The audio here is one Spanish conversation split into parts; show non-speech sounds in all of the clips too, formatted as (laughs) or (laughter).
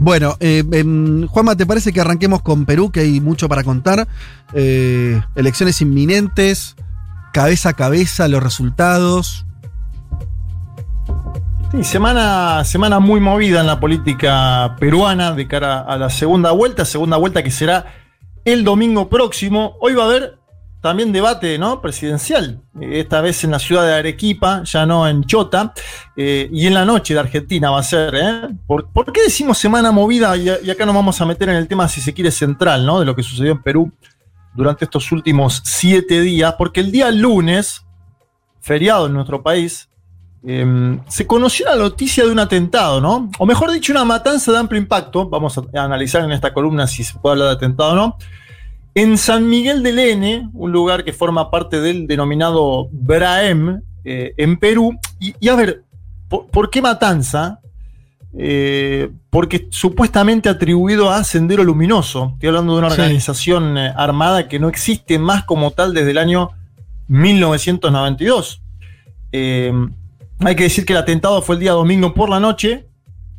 Bueno, eh, em, Juanma, ¿te parece que arranquemos con Perú, que hay mucho para contar? Eh, elecciones inminentes, cabeza a cabeza, los resultados. Sí, semana, semana muy movida en la política peruana de cara a la segunda vuelta, segunda vuelta que será el domingo próximo. Hoy va a haber también debate ¿no? presidencial, esta vez en la ciudad de Arequipa, ya no en Chota, eh, y en la noche de Argentina va a ser. ¿eh? ¿Por, qué decimos semana movida? Y, acá nos vamos a meter en el tema, si se quiere, central, ¿no? de lo que sucedió en Perú durante estos últimos siete días, porque el día lunes, feriado en nuestro país, em, se conoció la noticia de un atentado, ¿no? O mejor dicho, una matanza de amplio impacto. Vamos a analizar en esta columna si se puede hablar de atentado o no en San Miguel del N, un lugar que forma parte del denominado Braem, eh, en Perú. Y, a ver, ¿por, qué matanza? Eh, porque supuestamente atribuido a Sendero Luminoso. Estoy hablando de una organización eh, armada que no existe más como tal desde el año 1992. hay que decir que el atentado fue el día domingo por la noche,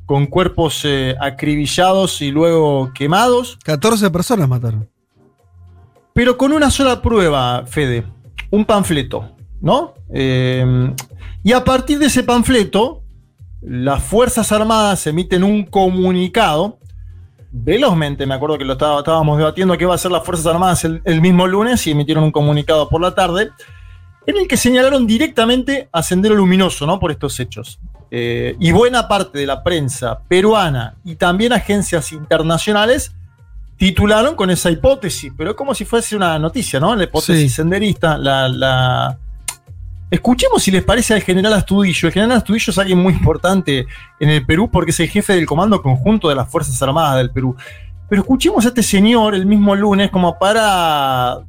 con cuerpos acribillados y luego quemados. 14 personas mataron pero con una sola prueba, Fede, un panfleto, ¿no? Eh, y a partir de ese panfleto, las Fuerzas Armadas emiten un comunicado, velozmente, me acuerdo que lo estábamos debatiendo qué va a hacer las Fuerzas Armadas el, mismo lunes y emitieron un comunicado por la tarde, en el que señalaron directamente a Sendero Luminoso, ¿no? Por estos hechos. Eh, y buena parte de la prensa peruana y también agencias internacionales titularon con esa hipótesis, pero como si fuese una noticia, ¿no? La hipótesis senderista, la, Escuchemos si les parece al general Astudillo. El general Astudillo es alguien muy importante en el Perú porque es el jefe del Comando Conjunto de las Fuerzas Armadas del Perú. Pero escuchemos a este señor el mismo lunes como para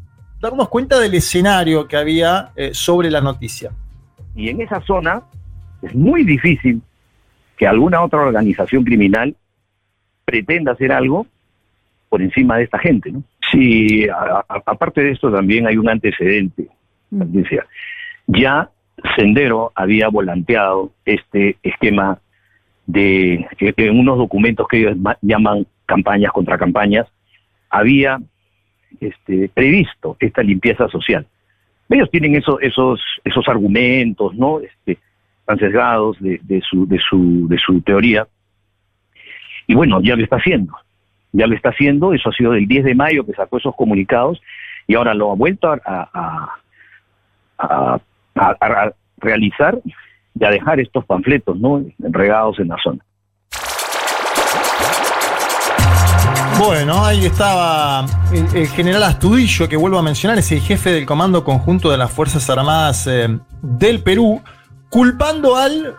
darnos cuenta del escenario que había eh, sobre la noticia. Y en esa zona es muy difícil que alguna otra organización criminal pretenda hacer algo por encima de esta gente, ¿no? Sí, aparte de esto también hay un antecedente, mm. Ya Sendero había volanteado este esquema de en unos documentos que ellos llaman campañas contra campañas, había este, previsto esta limpieza social. Ellos tienen esos esos esos argumentos, ¿no? Este, tan sesgados de, de, su de su de su teoría. Y bueno, ya lo está haciendo ya lo está haciendo, eso ha sido del 10 de mayo que sacó esos comunicados y ahora lo ha vuelto a, a, realizar y a dejar estos panfletos ¿no? regados en la zona. Bueno, ahí estaba el, general Astudillo, que vuelvo a mencionar, es el jefe del Comando Conjunto de las Fuerzas Armadas eh, del Perú, culpando al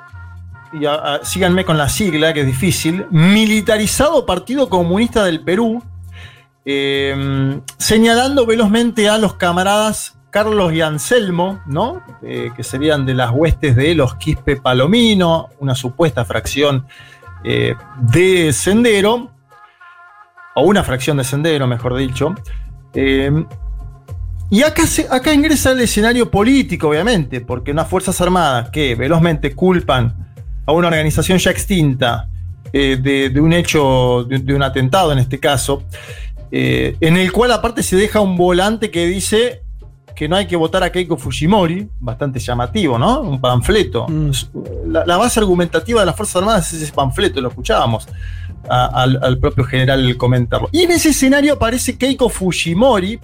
síganme con la sigla, que es difícil, militarizado Partido Comunista del Perú, eh, señalando velozmente a los camaradas Carlos y Anselmo, ¿no? Eh, que serían de las huestes de los Quispe Palomino, una supuesta fracción eh, de Sendero, o una fracción de Sendero, mejor dicho. y acá, acá ingresa el escenario político, obviamente, porque unas Fuerzas Armadas que velozmente culpan a una organización ya extinta eh, de, un hecho, de, un atentado en este caso, eh, en el cual aparte se deja un volante que dice que no hay que votar a Keiko Fujimori, bastante llamativo, ¿no? Un panfleto. Mm. La, base argumentativa de las Fuerzas Armadas es ese panfleto, lo escuchábamos al, al, propio general comentarlo. Y en ese escenario aparece Keiko Fujimori,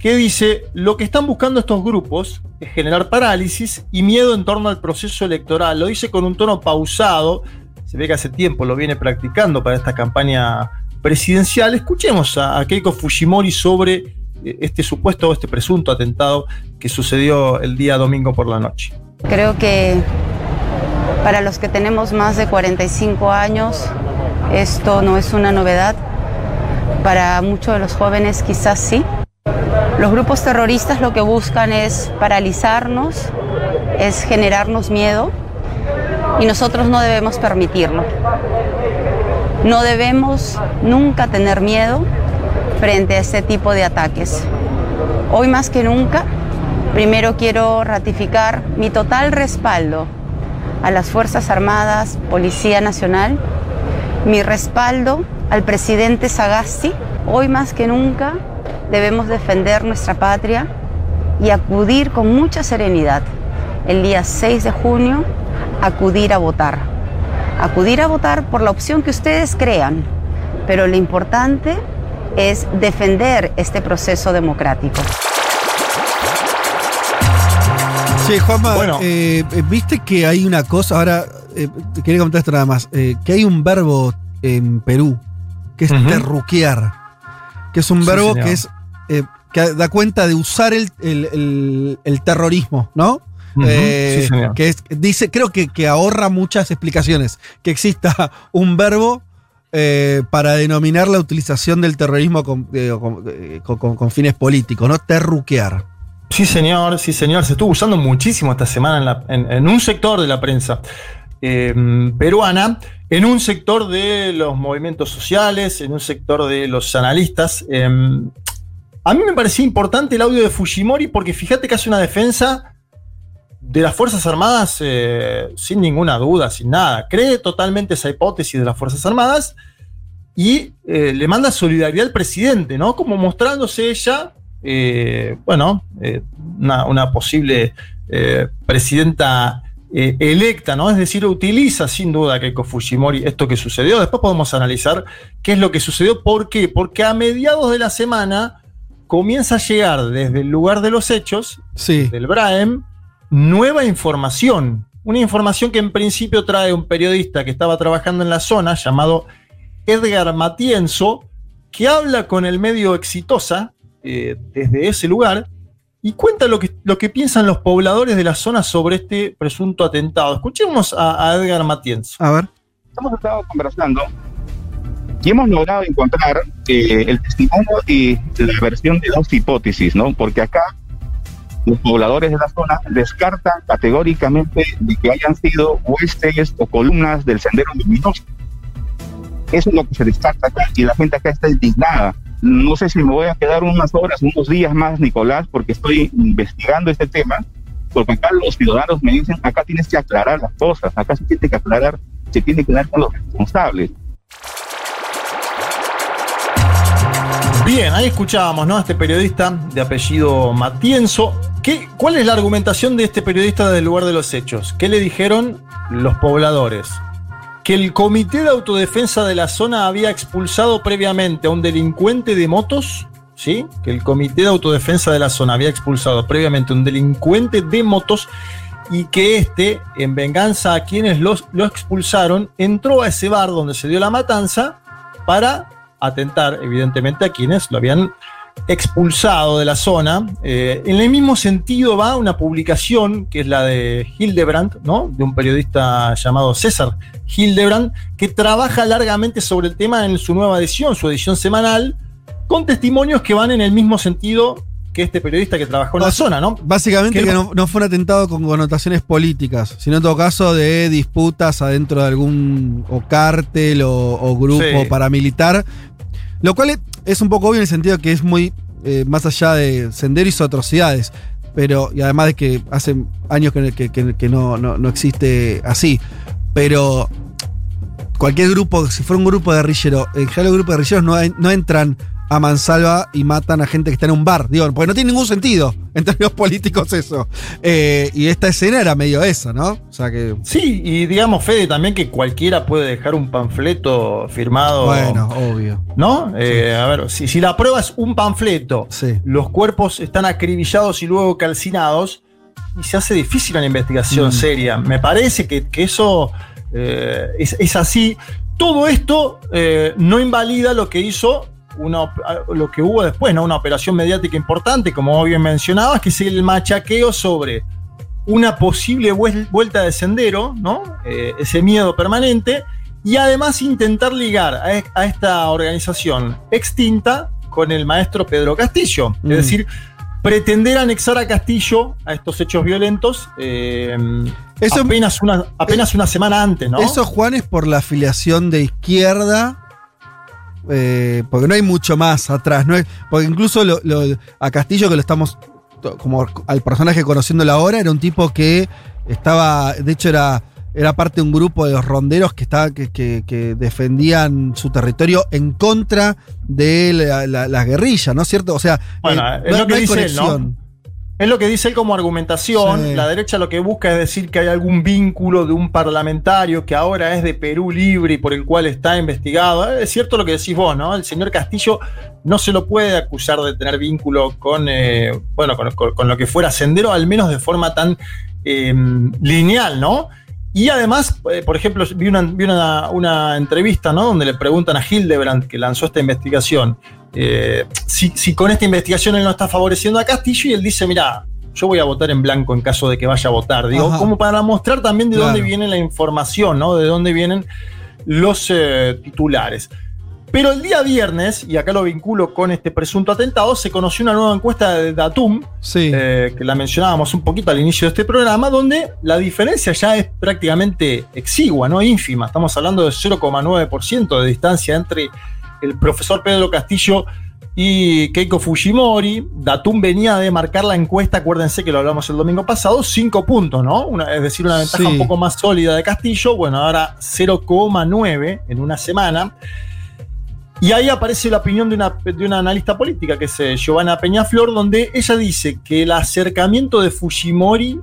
que dice, lo que están buscando estos grupos es generar parálisis y miedo en torno al proceso electoral. Lo dice con un tono pausado, se ve que hace tiempo lo viene practicando para esta campaña presidencial. Escuchemos a, Keiko Fujimori sobre eh, este supuesto o este presunto atentado que sucedió el día domingo por la noche. Creo que Para los que tenemos más de 45 años, esto no es una novedad. Para muchos de los jóvenes quizás sí. Los grupos terroristas lo que buscan es paralizarnos, es generarnos miedo y nosotros no debemos permitirlo. No debemos nunca tener miedo frente a este tipo de ataques. Hoy más que nunca, primero quiero ratificar mi total respaldo a las Fuerzas Armadas, Policía Nacional, mi respaldo al presidente Sagasti. Hoy más que nunca debemos defender nuestra patria y acudir con mucha serenidad el día 6 de junio, acudir a votar. Acudir a votar por la opción que ustedes crean, pero lo importante es defender este proceso democrático. Sí, Juanma, eh, eh, viste que hay una cosa, ahora eh, quería comentar esto nada más, que hay un verbo en Perú que es terruquear, que es un verbo que es que da cuenta de usar el, terrorismo, ¿no? que es, dice, creo que, que ahorra muchas explicaciones. Que exista (laughs) un verbo eh, para denominar la utilización del terrorismo eh, eh, con, fines políticos, ¿no? Terruquear. Sí, señor, sí, señor. Se estuvo usando muchísimo esta semana en, un sector de la prensa peruana, en un sector de los movimientos sociales, en un sector de los analistas. A mí me parecía importante el audio de Fujimori porque fíjate que hace una defensa de las Fuerzas Armadas, eh, sin ninguna duda, sin nada, cree totalmente esa hipótesis de las Fuerzas Armadas y eh, le manda solidaridad al presidente, ¿no? Como mostrándose ella, eh, bueno, una, posible presidenta electa, ¿no? Es decir, utiliza sin duda Keiko Fujimori esto que sucedió. Después podemos analizar qué es lo que sucedió. ¿Por qué? Porque a mediados de la semana comienza a llegar desde el lugar de los hechos, del Braem, nueva información. Una información que en principio trae un periodista que estaba trabajando en la zona llamado Edgar Matienzo, que habla con el medio Exitosa eh, desde ese lugar y cuenta lo que, lo que piensan los pobladores de la zona sobre este presunto atentado. Escuchemos a, Edgar Matienzo. A ver. Hemos estado conversando y hemos logrado encontrar eh, el testimonio y la versión de dos hipótesis, ¿no? Porque acá los pobladores de la zona descartan categóricamente de que hayan sido huestes o columnas del sendero luminoso. Eso es lo que se descarta acá y la gente acá está indignada. No sé si me voy a quedar unas horas, unos días más, Nicolás, porque estoy investigando este tema, porque acá los ciudadanos me dicen, acá tienes que aclarar las cosas, acá se tiene que aclarar, se tiene que dar con los responsables. Bien, ahí escuchábamos, ¿no? A este periodista de apellido Matienzo. ¿Qué, ¿Cuál es la argumentación de este periodista del lugar de los hechos? ¿Qué le dijeron los pobladores? Que el comité de autodefensa de la zona había expulsado previamente a un delincuente de motos, ¿sí? Que el comité de autodefensa de la zona había expulsado previamente a un delincuente de motos y que este, en venganza a quienes los, lo expulsaron, entró a ese bar donde se dio la matanza para atentar, evidentemente, a quienes lo habían expulsado de la zona. Eh, en el mismo sentido va una publicación que es la de Hildebrand, ¿no? de un periodista llamado César Hildebrand, que trabaja largamente sobre el tema en su nueva edición, su edición semanal, con testimonios que van en el mismo sentido que este periodista que trabajó en la zona, ¿no? Básicamente que, no, fue un atentado con connotaciones políticas, sino en todo caso de disputas adentro de algún o cártel o, grupo paramilitar lo cual es un poco obvio en el sentido que es muy eh, más allá de Sendero hizo atrocidades. Pero, y además de que hace años que, no, existe así. Pero cualquier grupo, si fuera un grupo de guerrillero, en general los grupos de guerrilleros no, no entran a mansalva y matan a gente que está en un bar. Digo, porque no tiene ningún sentido (laughs) en términos políticos eso. Eh, y esta escena era medio esa, ¿no? O sea que. Sí, y digamos, Fede, también que cualquiera puede dejar un panfleto firmado. Bueno, obvio. ¿No? Eh, a ver, si, si, la prueba es un panfleto, los cuerpos están acribillados y luego calcinados, y se hace difícil una investigación mm. seria. Me parece que, eso eh, es, es, así. Todo esto no invalida lo que hizo lo que hubo después, ¿no? Una operación mediática importante, como bien mencionabas, que es el machaqueo sobre una posible vuelta de sendero, ¿no? Eh, ese miedo permanente, y además intentar ligar a, esta organización extinta con el maestro Pedro Castillo. Es mm. decir, pretender anexar a Castillo a estos hechos violentos eh, apenas, una, apenas una semana antes, ¿no? Eso, Juan, es por la afiliación de izquierda. Eh, porque no hay mucho más atrás. No porque incluso a Castillo, que lo estamos como al personaje conociéndolo ahora, era un tipo que estaba, de hecho era, era parte de un grupo de los ronderos que, estaba, que, que, defendían su territorio en contra de las guerrillas, ¿no es cierto? O sea, bueno, eh, es lo que dice Él, ¿no? Es lo que dice él como argumentación. La derecha lo que busca es decir que hay algún vínculo de un parlamentario que ahora es de Perú Libre y por el cual está investigado. Es cierto lo que decís vos, ¿no? El señor Castillo no se lo puede acusar de tener vínculo con, eh, bueno, con, lo que fuera Sendero, al menos de forma tan eh, lineal, ¿no? Y además, eh, por ejemplo, vi, una, una, entrevista, ¿no? Donde le preguntan a Hildebrand, que lanzó esta investigación, eh, si, con esta investigación él no está favoreciendo a Castillo y él dice, mira, yo voy a votar en blanco en caso de que vaya a votar. Digo, como para mostrar también de dónde viene la información, ¿no? De dónde vienen los eh, titulares. Pero el día viernes, y acá lo vinculo con este presunto atentado, se conoció una nueva encuesta de Datum, eh, que la mencionábamos un poquito al inicio de este programa, donde la diferencia ya es prácticamente exigua, no ínfima. Estamos hablando de 0,9% de distancia entre el profesor Pedro Castillo y Keiko Fujimori. Datum venía de marcar la encuesta, acuérdense que lo hablamos el domingo pasado, 5 puntos, ¿no? es decir, una ventaja un poco más sólida de Castillo. Bueno, ahora 0,9 en una semana. Y ahí aparece la opinión de una, de una analista política, que es eh, Giovanna Peñaflor, donde ella dice que el acercamiento de Fujimori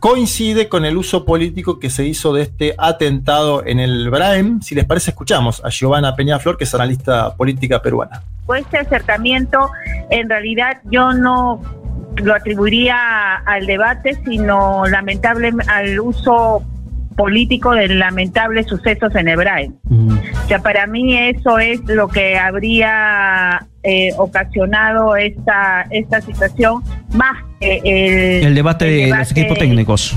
coincide con el uso político que se hizo de este atentado en el Braem. Si les parece, escuchamos a Giovanna Peñaflor, que es analista política peruana. Pues este acercamiento, en realidad, yo no lo atribuiría al debate, sino lamentable al uso político de lamentables sucesos en Hebrae. O sea, para mí eso es lo que habría eh, ocasionado esta, esta situación, más que el, el debate de los equipos técnicos.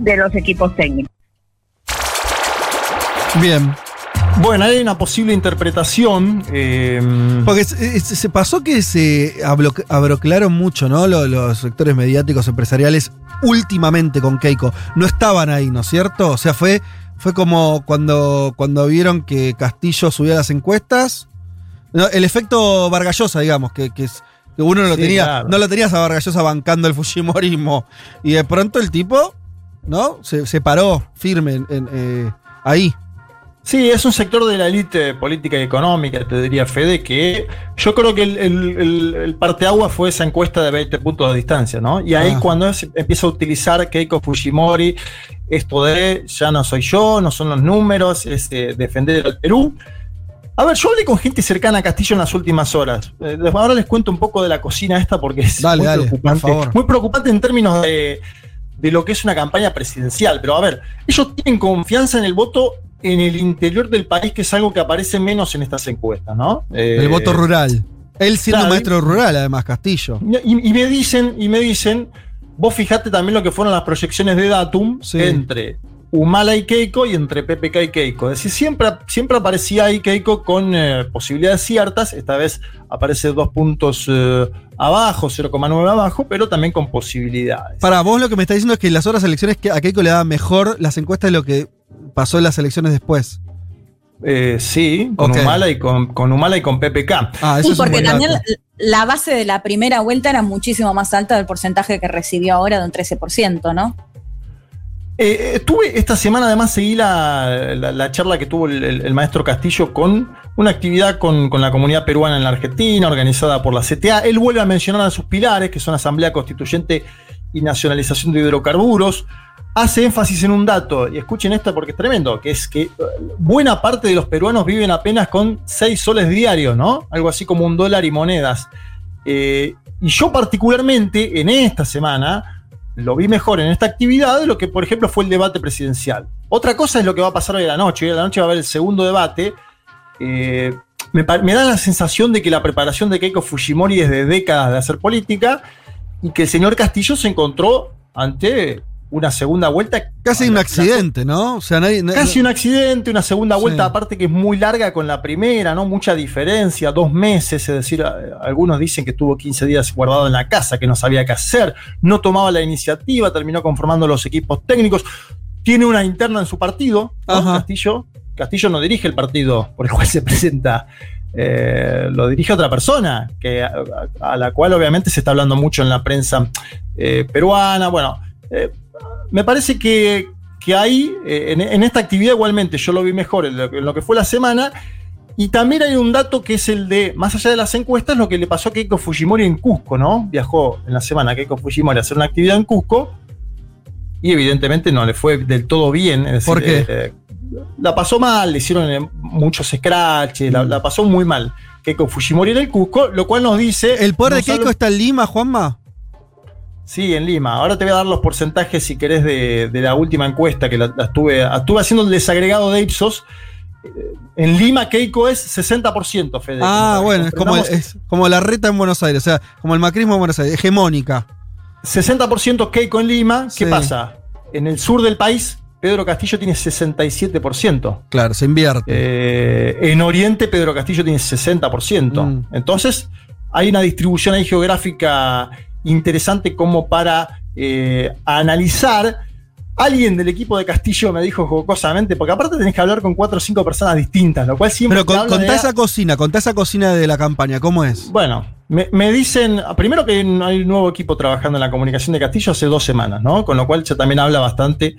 De los equipos técnicos. Bien, bueno, hay una posible interpretación. Eh, Porque se, pasó que se abroclaron mucho, ¿no? Los, sectores mediáticos empresariales últimamente con Keiko. No estaban ahí, ¿no es cierto? O sea, fue, fue como cuando, cuando vieron que Castillo subía las encuestas. el efecto Vargallosa, digamos, que, que, uno no lo tenía. No lo tenías a Vargallosa bancando el Fujimorismo. Y de pronto el tipo, ¿no? Se, paró firme en, eh, ahí. Sí, es un sector de la élite política y económica, te diría Fede, que yo creo que el, el, el, parteagua fue esa encuesta de 20 puntos de distancia, ¿no? Y ahí cuando empieza a utilizar Keiko Fujimori, esto de ya no soy yo, no son los números, es eh, defender al Perú. A ver, yo hablé con gente cercana a Castillo en las últimas horas. Eh, ahora les cuento un poco de la cocina esta porque es muy preocupante. Muy preocupante en términos de, de lo que es una campaña presidencial. Pero a ver, ellos tienen confianza en el voto en el interior del país, que es algo que aparece menos en estas encuestas, ¿no? el voto eh, rural. Él siendo maestro rural, además, Castillo. Y, me dicen, y me dicen, vos fijate también lo que fueron las proyecciones de Datum entre Humala y Keiko y entre PPK y Keiko. Es decir, siempre, siempre aparecía ahí Keiko con eh, posibilidades ciertas. Esta vez aparece dos puntos eh, abajo, 0,9 abajo, pero también con posibilidades. Para vos lo que me está diciendo es que las otras elecciones que a Keiko le daban mejor las encuestas de lo que pasó en las elecciones después. Eh, sí, con Humala y con, con, Humala y con PPK. Ah, sí, porque también la, base de la primera vuelta era muchísimo más alta del porcentaje que recibió ahora de un 13%, ¿no? Eh, estuve esta semana, además, seguí la, charla que tuvo el, maestro Castillo con una actividad con, la comunidad peruana en la Argentina, organizada por la CTA. Él vuelve a mencionar a sus pilares, que son Asamblea Constituyente y Nacionalización de Hidrocarburos hace énfasis en un dato, y escuchen esto porque es tremendo, que es que eh, buena parte de los peruanos viven apenas con 6 soles diarios, ¿no? Algo así como un dólar y monedas. Eh, y yo particularmente en esta semana lo vi mejor en esta actividad de lo que, por ejemplo, fue el debate presidencial. Otra cosa es lo que va a pasar hoy a la noche. Hoy a la noche va a haber el segundo debate. Eh, me, me, da la sensación de que la preparación de Keiko Fujimori es de décadas de hacer política y que el señor Castillo se encontró ante una segunda vuelta. Casi un accidente, ¿no? O sea, nadie, Casi un accidente, una segunda vuelta, aparte que es muy larga con la primera, ¿no? Mucha diferencia, dos meses, es decir, algunos dicen que tuvo 15 días guardado en la casa, que no sabía qué hacer, no tomaba la iniciativa, terminó conformando los equipos técnicos, tiene una interna en su partido, Castillo. Castillo no dirige el partido por el cual se presenta eh, lo dirige otra persona, que, a, la cual obviamente se está hablando mucho en la prensa eh, peruana. Bueno, eh, me parece que, que ahí, en, esta actividad igualmente, yo lo vi mejor en lo, que fue la semana. Y también hay un dato que es el de, más allá de las encuestas, lo que le pasó a Keiko Fujimori en Cusco, ¿no? Viajó en la semana Keiko Fujimori a hacer una actividad en Cusco y evidentemente no le fue del todo bien. Es ¿Por qué? la pasó mal, le hicieron eh, muchos scratches, la, pasó muy mal. Keiko Fujimori en el Cusco, lo cual nos dice. ¿El poder de Keiko está en Lima, Juanma? Sí, en Lima. Ahora te voy a dar los porcentajes, si querés, de, la última encuesta que la, estuve, estuve haciendo el desagregado de Ipsos. Eh, en Lima, Keiko es 60%, Fede. Ah, bueno, es como, es como, la reta en Buenos Aires, o sea, como el macrismo en Buenos Aires, hegemónica. 60% Keiko en Lima, ¿qué pasa? En el sur del país, Pedro Castillo tiene 67%. Claro, se invierte. Eh, en Oriente, Pedro Castillo tiene 60%. Mm. Entonces, hay una distribución ahí geográfica interesante como para eh, analizar. Alguien del equipo de Castillo me dijo jocosamente, porque aparte tenés que hablar con cuatro o cinco personas distintas, lo cual siempre. Pero contá esa cocina, contá esa cocina de la campaña, ¿cómo es? Bueno, me, me, dicen, primero que hay un nuevo equipo trabajando en la comunicación de Castillo hace dos semanas, ¿no? Con lo cual ya también habla bastante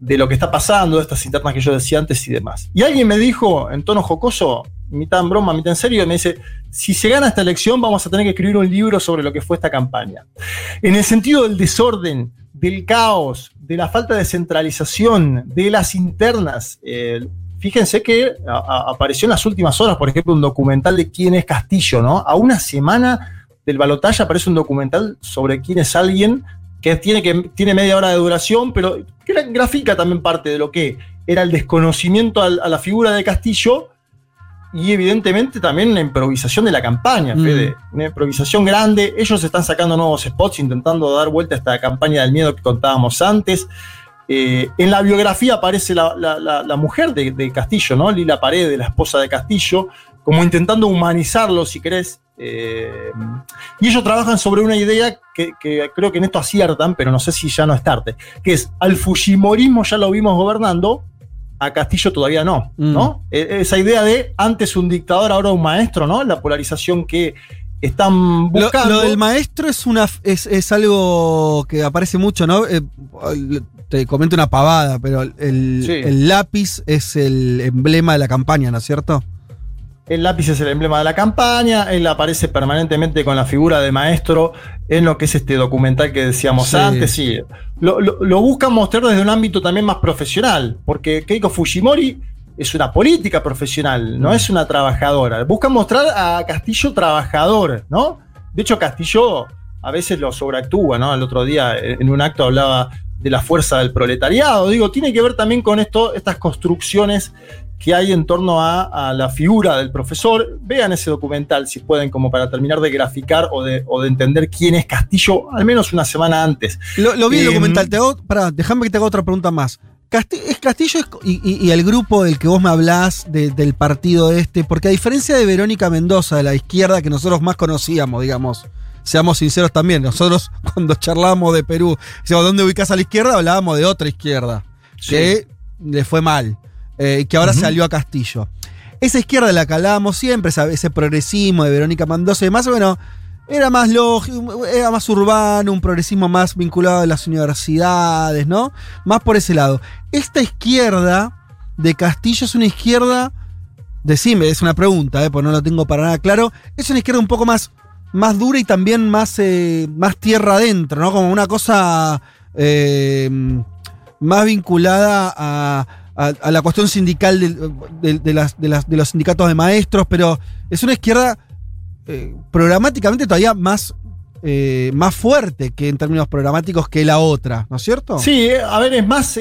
de lo que está pasando, de estas internas que yo decía antes y demás. Y alguien me dijo, en tono jocoso, mitad en broma, mitad en serio, me dice, si se gana esta elección vamos a tener que escribir un libro sobre lo que fue esta campaña. En el sentido del desorden, del caos, de la falta de centralización, de las internas. Eh, fíjense que apareció en las últimas horas, por ejemplo, un documental de quién es Castillo, ¿no? A una semana del balotaje aparece un documental sobre quién es alguien que tiene, que tiene media hora de duración, pero que grafica también parte de lo que era el desconocimiento a la figura de Castillo y evidentemente también una improvisación de la campaña, mm. Fede. Una improvisación grande. Ellos están sacando nuevos spots, intentando dar vuelta a esta campaña del miedo que contábamos antes. Eh, en la biografía aparece la, mujer de, Castillo, ¿no? Lila Paredes, la esposa de Castillo, como intentando humanizarlo, si querés. Eh, y ellos trabajan sobre una idea que, creo que en esto aciertan, pero no sé si ya no es tarde, que es al Fujimorismo ya lo vimos gobernando, a Castillo todavía no, ¿no? Mm. E, esa idea de antes un dictador, ahora un maestro, ¿no? La polarización que están buscando. Lo, del maestro es una es, algo que aparece mucho, ¿no? Eh, te comento una pavada, pero el lápiz es el emblema de la campaña, ¿no es cierto? El lápiz es el emblema de la campaña, él aparece permanentemente con la figura de maestro en lo que es este documental que decíamos antes. Sí. Lo, lo, buscan mostrar desde un ámbito también más profesional, porque Keiko Fujimori es una política profesional, no es una trabajadora. Buscan mostrar a Castillo trabajador, ¿no? De hecho, Castillo a veces lo sobreactúa, ¿no? El otro día en un acto hablaba de la fuerza del proletariado. Digo, tiene que ver también con esto, estas construcciones que hay en torno a, la figura del profesor. Vean ese documental si pueden, como para terminar de graficar o de, entender quién es Castillo, al menos una semana antes. Lo, vi el em, documental. Te hago, déjame que te haga otra pregunta más. es Castillo y, el grupo del que vos me hablás, del partido este, porque a diferencia de Verónica Mendoza, de la izquierda que nosotros más conocíamos, digamos, seamos sinceros también, nosotros (laughs) cuando charlábamos de Perú, decíamos, ¿dónde ubicás a la izquierda? Hablábamos de otra izquierda, que le fue mal eh, que ahora salió a Castillo. Esa izquierda de la que hablábamos siempre, ese progresismo de Verónica Mendoza y demás, bueno, era más lógico, era más urbano, un progresismo más vinculado a las universidades, ¿no? Más por ese lado. Esta izquierda de Castillo es una izquierda, decime, es una pregunta, ¿eh? porque no lo tengo para nada claro, es una izquierda un poco más, más dura y también más, eh, más tierra adentro, ¿no? Como una cosa eh, más vinculada a a, la cuestión sindical de, las, de, los sindicatos de maestros, pero es una izquierda eh, programáticamente todavía más, eh, más fuerte que en términos programáticos que la otra, ¿no es cierto? Sí, eh, a ver, es más,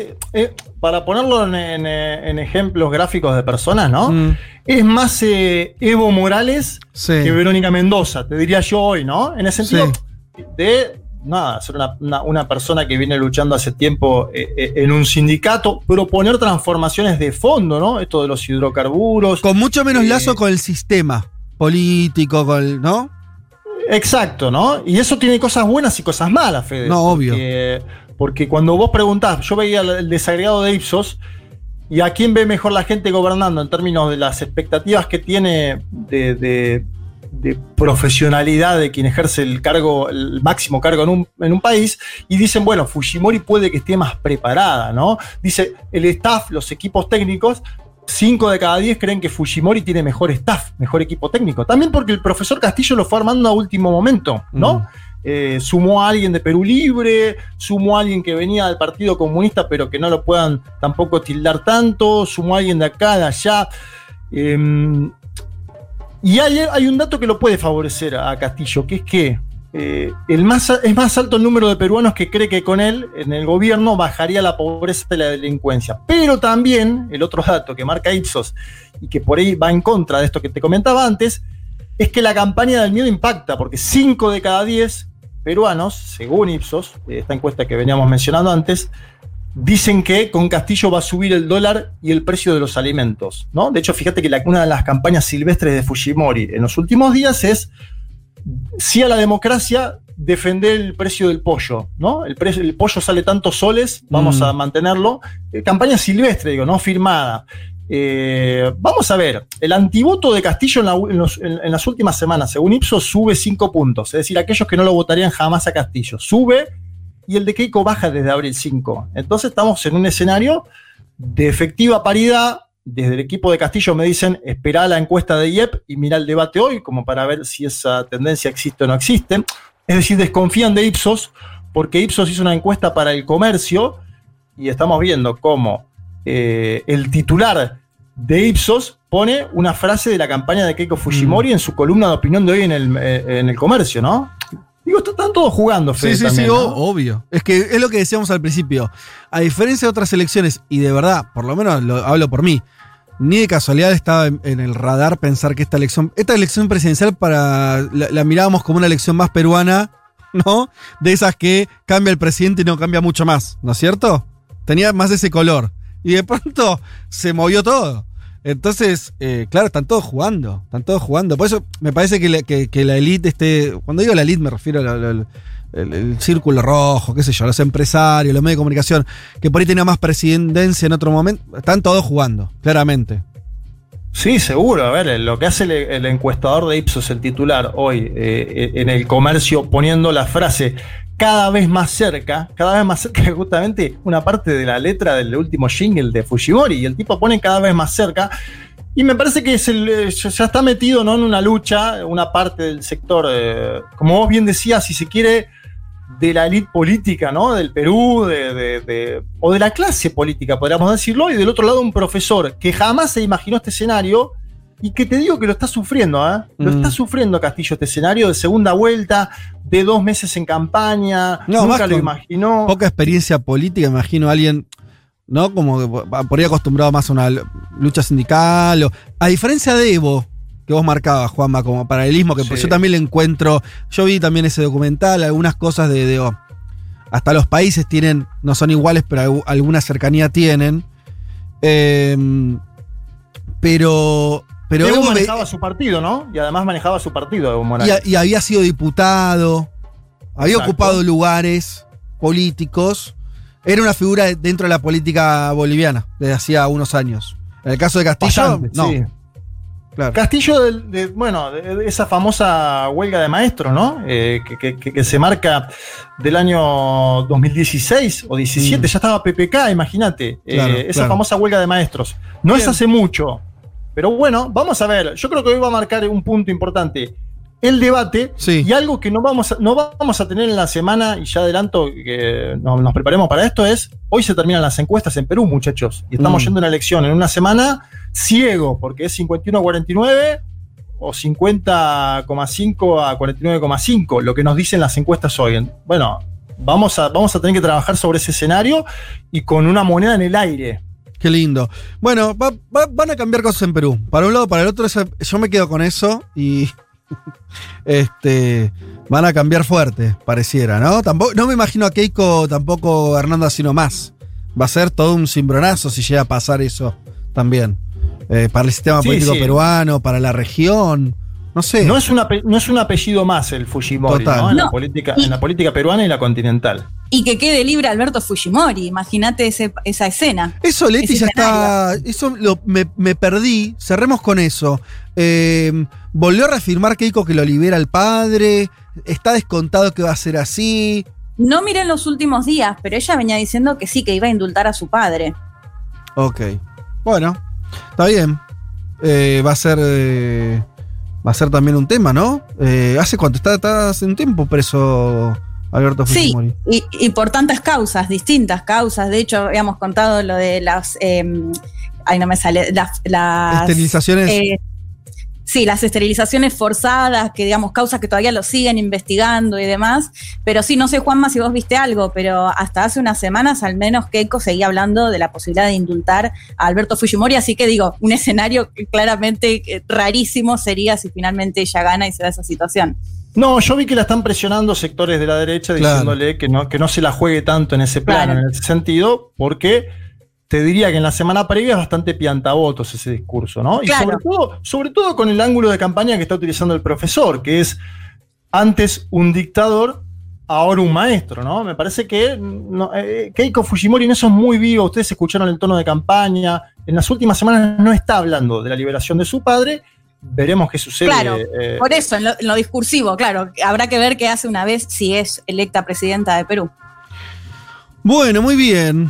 para ponerlo en, ejemplos gráficos de personas, ¿no? Mm. Es más Evo Morales que Verónica Mendoza, te diría yo hoy, ¿no? En el sentido de nada, ser una, persona que viene luchando hace tiempo eh, eh, en un sindicato, proponer transformaciones de fondo, ¿no? Esto de los hidrocarburos. Con mucho menos lazo con el sistema político, con, ¿no? Exacto, ¿no? Y eso tiene cosas buenas y cosas malas, Fede. No, obvio. Porque, cuando vos preguntás, yo veía el desagregado de Ipsos, y a quién ve mejor la gente gobernando en términos de las expectativas que tiene de, profesionalidad de quien ejerce el cargo, el máximo cargo en un, en un, país, y dicen, bueno, Fujimori puede que esté más preparada, ¿no? Dice, el staff, los equipos técnicos 5 de cada 10 creen que Fujimori tiene mejor staff, mejor equipo técnico. También porque el profesor Castillo lo fue armando a último momento, ¿no? Mm. Eh, sumó a alguien de Perú Libre, sumó a alguien que venía del Partido Comunista, pero que no lo puedan tampoco tildar tanto, sumó a alguien de acá, de allá. Em, y hay, hay un dato que lo puede favorecer a Castillo, que es que eh, el más, es más alto el número de peruanos que cree que con él en el gobierno bajaría la pobreza y la delincuencia. Pero también, el otro dato que marca Ipsos y que por ahí va en contra de esto que te comentaba antes, es que la campaña del miedo impacta, porque 5 de cada 10 peruanos, según Ipsos, esta encuesta que veníamos mencionando antes, dicen que con Castillo va a subir el dólar y el precio de los alimentos. ¿no? De hecho, fíjate que una de las campañas silvestres de Fujimori en los últimos días es sí a la democracia, defender el precio del pollo, ¿no? El, el pollo sale tantos soles, vamos mm. a mantenerlo. Eh, campaña silvestre, digo, no firmada. Eh, vamos a ver, el antivoto de Castillo en, las últimas semanas, según Ipsos, sube 5 puntos. Es decir, aquellos que no lo votarían jamás a Castillo, sube y el de Keiko baja desde abril 5. Entonces estamos en un escenario de efectiva paridad desde el equipo de Castillo me dicen, espera la encuesta de IEP y mira el debate hoy, como para ver si esa tendencia existe o no existe. Es decir, desconfían de Ipsos, porque Ipsos hizo una encuesta para el comercio y estamos viendo cómo eh, el titular de Ipsos pone una frase de la campaña de Keiko Fujimori mm. en su columna de opinión de hoy en el, eh, en el comercio, ¿no? Digo, están todos jugando, Fede, Sí, sí, sí, obvio. Es que es lo que decíamos al principio. A diferencia de otras elecciones, y de verdad, por lo menos lo hablo por mí, ni de casualidad estaba en, el radar pensar que esta elección, esta elección presidencial para la, mirábamos como una elección más peruana, (laughs) ¿no? De esas que cambia el presidente y no cambia mucho más, ¿no es cierto? Tenía más ese color. Y de pronto se movió todo. Entonces, eh, claro, están todos jugando, están todos jugando. Por eso me parece que la, que, elite esté, cuando digo la elite me refiero al círculo rojo, qué sé yo, los empresarios, los medios de comunicación, que por ahí tenía más presidencia en otro momento, están todos jugando, claramente. Sí, seguro. A ver, lo que hace el, encuestador de Ipsos, el titular, hoy eh, en el comercio, poniendo la frase cada vez más cerca, cada vez más cerca, (laughs) justamente una parte de la letra del último jingle de Fujimori, y el tipo pone cada vez más cerca. Y me parece que es el, eh, ya está metido ¿no? en una lucha, una parte del sector, eh, como vos bien decías, si se quiere, de la élite política, ¿no? Del Perú, de, o de la clase política, podríamos decirlo, y del otro lado un profesor que jamás se imaginó este escenario y que te digo que lo está sufriendo, ¿eh? Lo está mm. sufriendo Castillo este escenario de segunda vuelta, de dos meses en campaña, no, nunca lo imaginó. Poca experiencia política, imagino a alguien, ¿no? Como por ahí acostumbrado más a una lucha sindical, o, a diferencia de Evo, que vos marcabas, Juanma, como paralelismo, que yo también le encuentro. Yo vi también ese documental, algunas cosas de. Oh, hasta los países tienen, no son iguales, pero alguna cercanía tienen. Em, pero. Pero Evo, manejaba su partido, ¿no? Y además manejaba su partido, Evo Morales. Y, había sido diputado, había ocupado lugares políticos. Era una figura dentro de la política boliviana desde hacía unos años. En el caso de Castillo, no. Castillo, de, bueno, de esa famosa huelga de maestros, ¿no? Eh, que, se marca del año 2016 o 17, mm. ya estaba PPK, imagínate. Eh, esa famosa huelga de maestros. No es hace mucho, pero bueno, vamos a ver. Yo creo que hoy va a marcar un punto importante el debate y algo que no vamos, a, no vamos a tener en la semana, y ya adelanto que nos, preparemos para esto, es hoy se terminan las encuestas en Perú, muchachos, y estamos mm. yendo a una elección en una semana ciego, porque es 51 a 49 o 50,5 a 49,5, lo que nos dicen las encuestas hoy. Bueno, vamos a, vamos a tener que trabajar sobre ese escenario y con una moneda en el aire. Qué lindo. Bueno, van a cambiar cosas en Perú. Para un lado, para el otro, yo me quedo con eso y (laughs) este, van a cambiar fuerte, pareciera, ¿no? Tampoco, no me imagino a Keiko tampoco gobernando así nomás. Va a ser todo un cimbronazo si llega a pasar eso también. Eh, para el sistema Sí, político sí. peruano, para la región. No sé. No es, no es un apellido más el Fujimori, Total. ¿no? En, La política, Y- en la política peruana y la continental. Y que quede libre Alberto Fujimori. Imagínate ese- esa escena. Eso, Leti, ya está. Eso lo- me, me perdí. Cerremos con eso. Eh, volvió a reafirmar Keiko que lo libera el padre. Está descontado que va a ser así. No miré en los últimos días, pero ella venía diciendo que sí, que iba a indultar a su padre. Ok. Bueno, está bien. Eh, va a ser. eh, va a ser también un tema, ¿no? Eh, ¿Hace cuánto? Está, está hace un tiempo preso Alberto Sí, Fujimori. y, y por tantas causas, distintas causas. De hecho, habíamos contado lo de las. eh, ay, no me sale. Las. las, Esterilizaciones. eh, sí, las esterilizaciones forzadas, que digamos, causas que todavía lo siguen investigando y demás. Pero sí, no sé, Juanma, si vos viste algo, pero hasta hace unas semanas al menos Keiko seguía hablando de la posibilidad de indultar a Alberto Fujimori. Así que digo, un (laughs) escenario que claramente eh, rarísimo sería si finalmente ella gana y se da esa situación. No, yo vi que la están presionando sectores de la derecha Claro. diciéndole que no, que no se la juegue tanto en ese plano, Claro. en ese sentido, porque te diría que en la semana previa es bastante piantabotos ese discurso, ¿no? Y sobre todo, sobre todo con el ángulo de campaña que está utilizando el profesor, que es antes un dictador, ahora un maestro, ¿no? Me parece que no, eh, Keiko Fujimori en eso es muy vivo, ustedes escucharon el tono de campaña, en las últimas semanas no está hablando de la liberación de su padre, veremos qué sucede. Claro, eh, Por eso, en lo, en lo discursivo, claro, habrá que ver qué hace una vez si es electa presidenta de Perú. Bueno, muy bien.